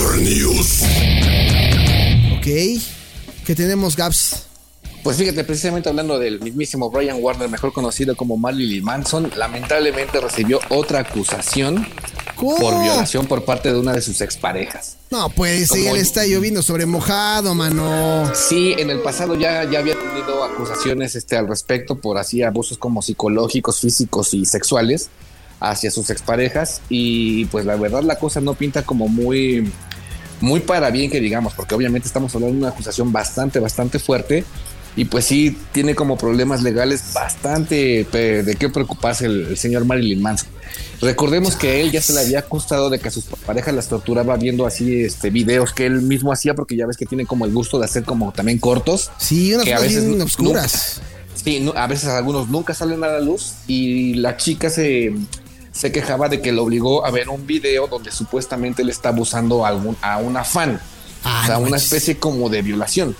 Hacker News. Ok. ¿Qué tenemos, Gaps? Pues fíjate, precisamente hablando del mismísimo Brian Warner, mejor conocido como Marilyn Manson, lamentablemente recibió otra acusación ¿Cómo? por violación por parte de una de sus exparejas. No, pues Como- él está lloviendo sobre mojado, mano. Sí, en el pasado ya, ya había tenido acusaciones este, al respecto por así abusos como psicológicos, físicos y sexuales hacia sus exparejas y pues la verdad la cosa no pinta como muy muy para bien que digamos, porque obviamente estamos hablando de una acusación bastante, bastante fuerte y pues sí tiene como problemas legales bastante de qué preocuparse el, el señor Marilyn Manson. Recordemos que él ya se le había acusado de que a sus parejas las torturaba viendo así este videos que él mismo hacía porque ya ves que tiene como el gusto de hacer como también cortos. Sí, unas Que a veces bien obscuras. Sí, no- a veces algunos nunca salen a la luz y la chica se, se quejaba de que lo obligó a ver un video donde supuestamente le está abusando a, algún, a una fan. Ah, o sea, no una especie como de violación.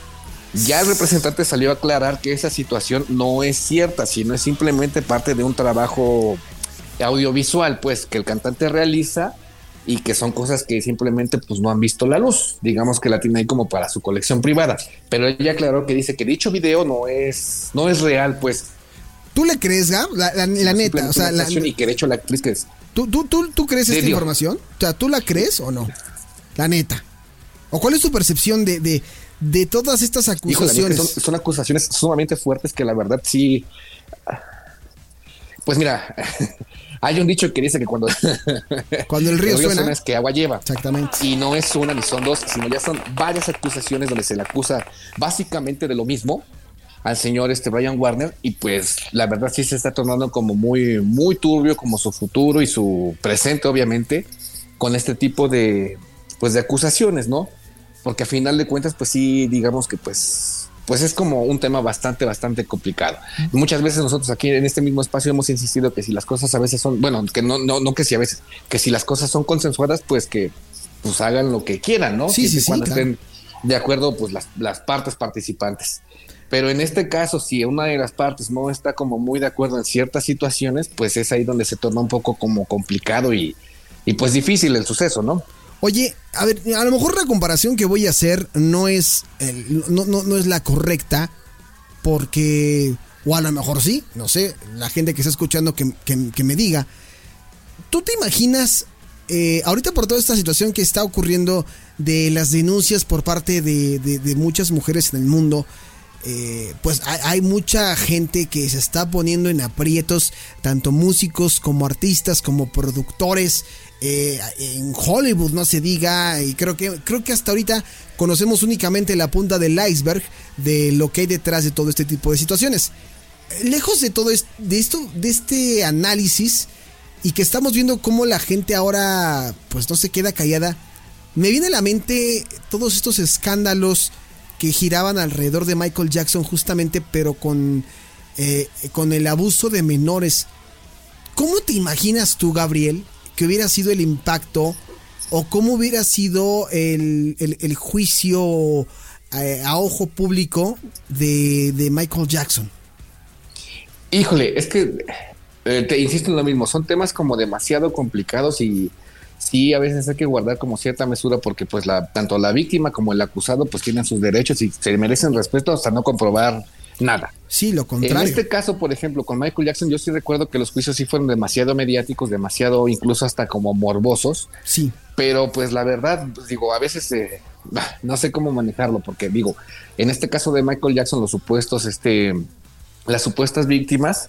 Ya el representante salió a aclarar que esa situación no es cierta, sino es simplemente parte de un trabajo audiovisual, pues, que el cantante realiza y que son cosas que simplemente pues no han visto la luz. Digamos que la tiene ahí como para su colección privada. Pero ella aclaró que dice que dicho video no es, no es real, pues. ¿Tú le crees, Gab? La, la- la neta, o sea, la- y que de hecho la actriz que es. ¿tú, tú, tú, tú crees esta información? O sea, ¿tú la crees o no? La neta. ¿O cuál es tu percepción de, de, de todas estas Híjole, acusaciones? son, son acusaciones sumamente fuertes que la verdad sí. Pues mira, hay un dicho que dice que cuando, Cuando el río suena. es que agua lleva. Exactamente. Y no es una ni son dos, sino ya son varias acusaciones donde se le acusa básicamente de lo mismo al señor este Brian Warner y pues la verdad sí se está tornando como muy muy turbio como su futuro y su presente obviamente con este tipo de pues de acusaciones, ¿no? Porque a final de cuentas pues sí digamos que pues pues es como un tema bastante bastante complicado. Y muchas veces nosotros aquí en este mismo espacio hemos insistido que si las cosas a veces son, bueno, que no no no que si a veces, que si las cosas son consensuadas pues que pues hagan lo que quieran, ¿no? Sí, Siempre sí, sí, claro. De acuerdo pues las, las partes participantes. Pero en este caso, si una de las partes no está como muy de acuerdo en ciertas situaciones, pues es ahí donde se torna un poco como complicado y, y pues difícil el suceso, ¿no? Oye, a ver, a lo mejor la comparación que voy a hacer no es, no, no, no es la correcta, porque, o a lo mejor sí, no sé, la gente que está escuchando que, que- que me diga. ¿Tú te imaginas, eh, ahorita por toda esta situación que está ocurriendo de las denuncias por parte de, de- muchas mujeres en el mundo, eh, pues hay, mucha gente que se está poniendo en aprietos, tanto músicos como artistas, como productores, eh, en Hollywood no se diga, y creo que, creo que hasta ahorita conocemos únicamente la punta del iceberg de lo que hay detrás de todo este tipo de situaciones. Lejos de todo es- de esto, de este análisis, y que estamos viendo cómo la gente ahora pues no se queda callada, me viene a la mente todos estos escándalos que giraban alrededor de Michael Jackson justamente pero con, eh, con el abuso de menores. ¿Cómo te imaginas tú, Gabriel, que hubiera sido el impacto o cómo hubiera sido el, el- juicio eh, a ojo público de, de Michael Jackson? Híjole, es que eh, te insisto en lo mismo, son temas como demasiado complicados y sí, a veces hay que guardar como cierta mesura porque pues la, tanto la víctima como el acusado pues tienen sus derechos y se merecen respeto hasta no comprobar nada. Sí, lo En contrario. este caso, por ejemplo, con Michael Jackson, yo sí recuerdo que los juicios sí fueron demasiado mediáticos, demasiado incluso hasta como morbosos, Sí. pero pues la verdad, pues, digo, a veces eh, no sé cómo manejarlo, porque digo, en este caso de Michael Jackson, los supuestos, este, las supuestas víctimas,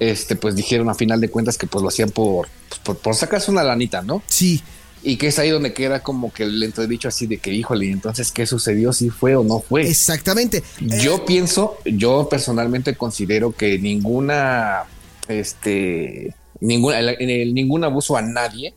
este, pues dijeron a final de cuentas que pues lo hacían por, pues, por, por sacarse una lanita, ¿no? Sí. Y que es ahí donde queda como que el entredicho así de que, híjole, entonces, ¿qué sucedió? ¿Si fue o no fue? Exactamente. Yo pienso, yo personalmente considero que ninguna, este, el- el- ningún abuso a nadie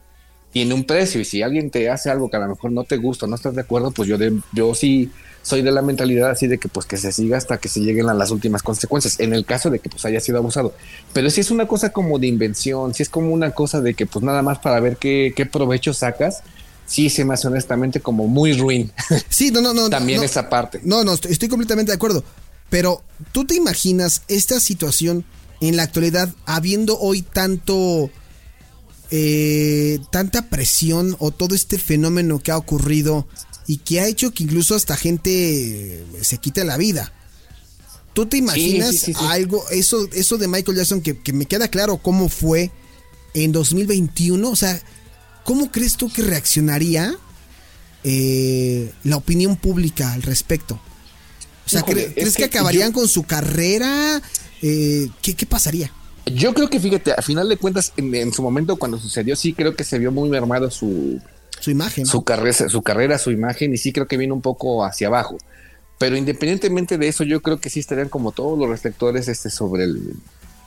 tiene un precio y si alguien te hace algo que a lo mejor no te gusta, no estás de acuerdo, pues yo, de, yo sí soy de la mentalidad así de que pues que se siga hasta que se lleguen a las últimas consecuencias, en el caso de que pues haya sido abusado. Pero si es una cosa como de invención, si es como una cosa de que pues nada más para ver qué, qué provecho sacas, sí se me hace honestamente como muy ruin Sí, no, no, no. también no, esa parte. No, no, estoy, estoy completamente de acuerdo. Pero, ¿tú te imaginas esta situación en la actualidad habiendo hoy tanto eh, tanta presión o todo este fenómeno que ha ocurrido y que ha hecho que incluso hasta gente se quite la vida. ¿Tú te imaginas algo, eso, eso de Michael Jackson, que, que, me queda claro cómo fue en 2021? O sea, ¿cómo crees tú que reaccionaría eh, la opinión pública al respecto? O sea, ¿crees que, acabarían con su carrera? Eh, ¿qué, ¿qué, pasaría? Yo creo que, fíjate, a final de cuentas, en, su momento cuando sucedió, sí creo que se vio muy mermado su, su imagen. Su, carrera, su carrera, su imagen, y sí creo que vino un poco hacia abajo. Pero independientemente de eso, yo creo que sí estarían como todos los reflectores este, sobre, el,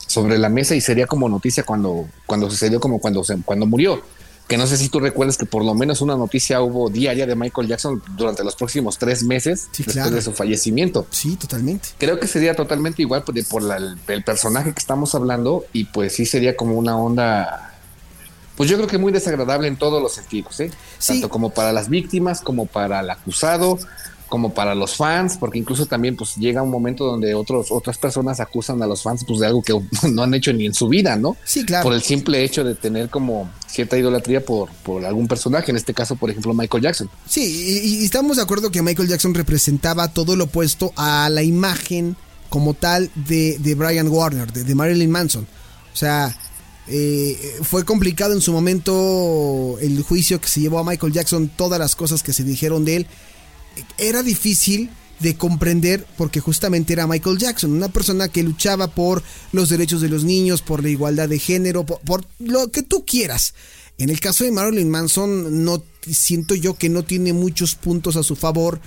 sobre la mesa y sería como noticia cuando, cuando sucedió, como cuando, cuando murió. Que no sé si tú recuerdas que por lo menos una noticia hubo diaria de Michael Jackson durante los próximos tres meses después de su fallecimiento. Sí, totalmente. Creo que sería totalmente igual por, el personaje que estamos hablando y pues sí sería como una onda pues yo creo que muy desagradable en todos los sentidos, ¿eh? Tanto como para las víctimas, como para el acusado, como para los fans, porque incluso también pues llega un momento donde otros, otras personas acusan a los fans pues de algo que no han hecho ni en su vida, ¿no? Sí, claro. Por el simple hecho de tener como cierta idolatría por, por algún personaje, en este caso, por ejemplo, Michael Jackson. Sí, y, estamos de acuerdo que Michael Jackson representaba todo lo opuesto a la imagen como tal de, de Brian Warner, de, Marilyn Manson. O sea, eh, fue complicado en su momento el juicio que se llevó a Michael Jackson, todas las cosas que se dijeron de él era difícil de comprender porque justamente era Michael Jackson, una persona que luchaba por los derechos de los niños, por la igualdad de género, por, lo que tú quieras. En el caso de Marilyn Manson, no siento yo que no tiene muchos puntos a su favor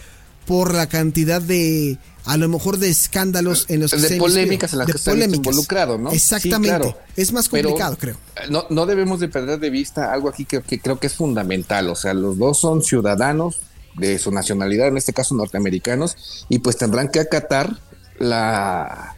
por la cantidad de, a lo mejor de escándalos en los que de polémicas en las que está involucrado, ¿no? Exactamente. Es más complicado, creo. No, no debemos de perder de vista algo aquí que, que creo que es fundamental. O sea, los dos son ciudadanos de su nacionalidad, en este caso norteamericanos, y pues tendrán que acatar la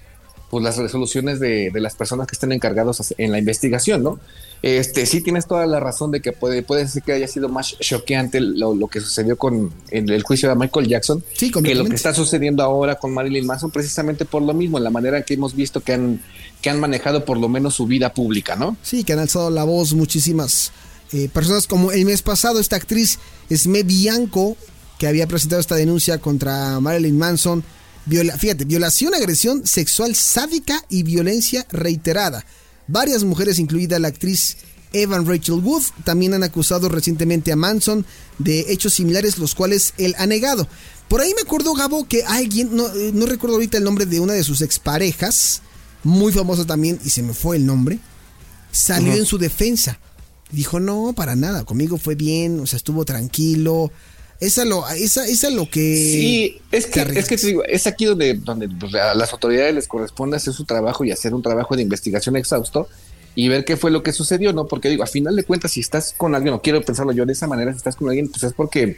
pues las resoluciones de, las personas que estén encargados en la investigación, ¿no? Este, sí tienes toda la razón de que puede, puede ser que haya sido más choqueante lo, lo que sucedió con el juicio de Michael Jackson que lo que está sucediendo ahora con Marilyn Manson, precisamente por lo mismo, en la manera en que hemos visto que han, que han manejado por lo menos su vida pública, ¿no? Sí, que han alzado la voz muchísimas eh, personas como el mes pasado esta actriz Esme Bianco que había presentado esta denuncia contra Marilyn Manson. fíjate, violación, agresión sexual sádica y violencia reiterada. Varias mujeres, incluida la actriz Evan Rachel Wood, también han acusado recientemente a Manson de hechos similares, los cuales él ha negado. Por ahí me acuerdo, Gabo, que alguien, no, eh, recuerdo ahorita el nombre de una de sus exparejas, muy famosa también, y se me fue el nombre, salió en su defensa. Dijo, no, para nada, conmigo fue bien, o sea, estuvo tranquilo, esa lo, esa, esa lo que. Sí, es que, es que digo, es aquí donde, donde a las autoridades les corresponde hacer su trabajo y hacer un trabajo de investigación exhausto y ver qué fue lo que sucedió, ¿no? Porque digo, a final de cuentas, si estás con alguien, no quiero pensarlo yo de esa manera, si estás con alguien, pues es porque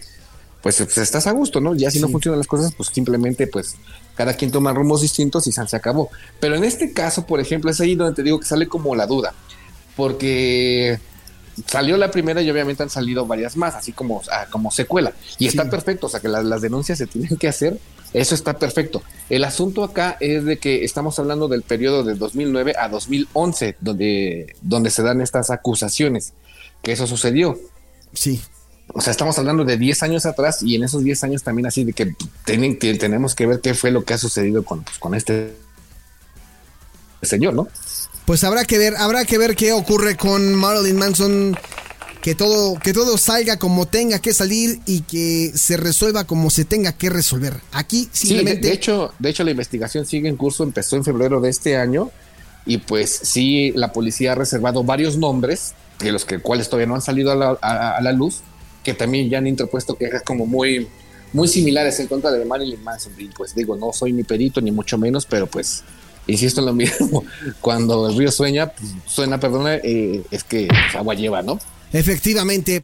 pues, pues estás a gusto, ¿no? Ya si no funcionan las cosas, pues simplemente pues cada quien toma rumos distintos y se acabó. Pero en este caso, por ejemplo, es ahí donde te digo que sale como la duda, porque salió la primera y obviamente han salido varias más, así como, ah, como secuela. Y está perfecto, o sea que las denuncias se tienen que hacer, eso está perfecto. El asunto acá es de que estamos hablando del periodo de 2009 a 2011, donde, donde se dan estas acusaciones, que eso sucedió. Sí. O sea, estamos hablando de 10 años atrás y en esos 10 años también así de que, tienen, que tenemos que ver qué fue lo que ha sucedido con, pues, con este señor, ¿no? Pues habrá que ver, habrá que ver qué ocurre con Marilyn Manson. Que todo, que todo salga como tenga que salir y que se resuelva como se tenga que resolver. Aquí simplemente. Sí, de, hecho, de hecho, la investigación sigue en curso, empezó en febrero de este año. Y pues sí, la policía ha reservado varios nombres, de los que cuales todavía no han salido a la, a la luz, que también ya han interpuesto quejas como muy, muy similares en contra de Marilyn Manson. Y pues digo, no soy ni perito, ni mucho menos, pero pues insisto en lo mismo, cuando el río sueña, pues, suena, perdona, eh, es que pues, agua lleva, ¿no? Efectivamente.